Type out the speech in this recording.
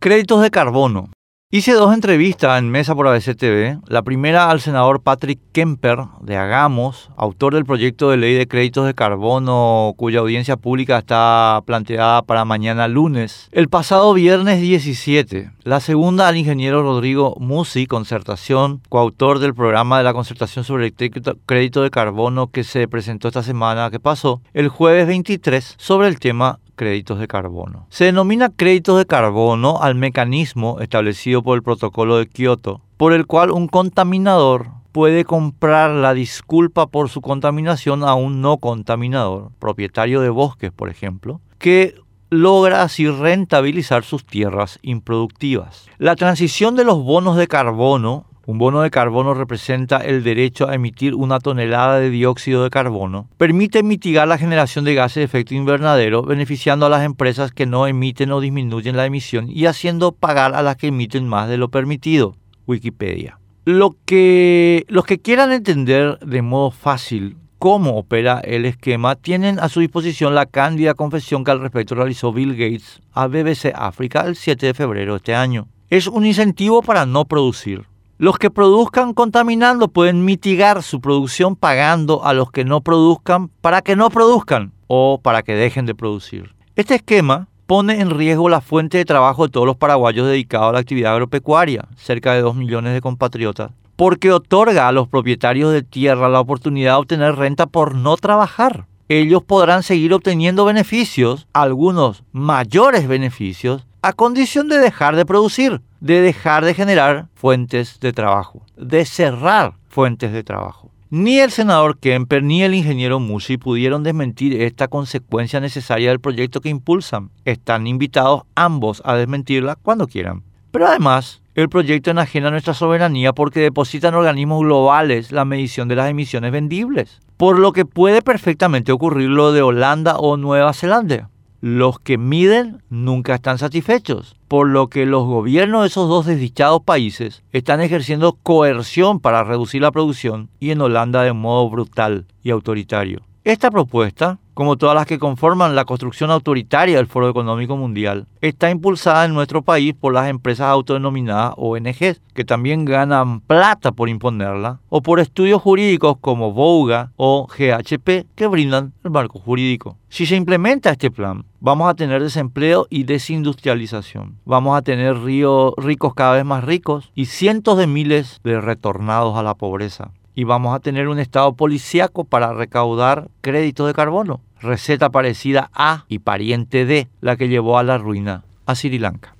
Créditos de carbono. Hice dos entrevistas en Mesa por ABC TV. La primera al senador Patrick Kemper de Hagamos, autor del proyecto de ley de créditos de carbono cuya audiencia pública está planteada para mañana lunes. El pasado viernes 17. La segunda al ingeniero Rodrigo Musi, Concertación, coautor del programa de la concertación sobre el crédito de carbono que se presentó esta semana que pasó, el jueves 23, sobre el tema créditos de carbono. Se denomina créditos de carbono al mecanismo establecido por el protocolo de Kioto, por el cual un contaminador puede comprar la disculpa por su contaminación a un no contaminador, propietario de bosques, por ejemplo, que logra así rentabilizar sus tierras improductivas. La transición de los bonos de carbono un bono de carbono representa el derecho a emitir una tonelada de dióxido de carbono. Permite mitigar la generación de gases de efecto invernadero, beneficiando a las empresas que no emiten o disminuyen la emisión y haciendo pagar a las que emiten más de lo permitido. Wikipedia. Lo que, los que quieran entender de modo fácil cómo opera el esquema, tienen a su disposición la cándida confesión que al respecto realizó Bill Gates a BBC África el 7 de febrero de este año. Es un incentivo para no producir. Los que produzcan contaminando pueden mitigar su producción pagando a los que no produzcan para que no produzcan o para que dejen de producir. Este esquema pone en riesgo la fuente de trabajo de todos los paraguayos dedicados a la actividad agropecuaria, cerca de 2 millones de compatriotas, porque otorga a los propietarios de tierra la oportunidad de obtener renta por no trabajar. Ellos podrán seguir obteniendo beneficios, algunos mayores beneficios, a condición de dejar de producir, de dejar de generar fuentes de trabajo, de cerrar fuentes de trabajo. Ni el senador Kemper ni el ingeniero Musi pudieron desmentir esta consecuencia necesaria del proyecto que impulsan. Están invitados ambos a desmentirla cuando quieran. Pero además, el proyecto enajena nuestra soberanía porque deposita en organismos globales la medición de las emisiones vendibles, por lo que puede perfectamente ocurrir lo de Holanda o Nueva Zelanda. Los que miden nunca están satisfechos, por lo que los gobiernos de esos dos desdichados países están ejerciendo coerción para reducir la producción y en Holanda de modo brutal y autoritario. Esta propuesta como todas las que conforman la construcción autoritaria del Foro Económico Mundial, está impulsada en nuestro país por las empresas autodenominadas ONGs, que también ganan plata por imponerla, o por estudios jurídicos como BOUGA o GHP, que brindan el marco jurídico. Si se implementa este plan, vamos a tener desempleo y desindustrialización. Vamos a tener ríos ricos cada vez más ricos y cientos de miles de retornados a la pobreza y vamos a tener un estado policíaco para recaudar créditos de carbono. Receta parecida a y pariente de la que llevó a la ruina a Sri Lanka.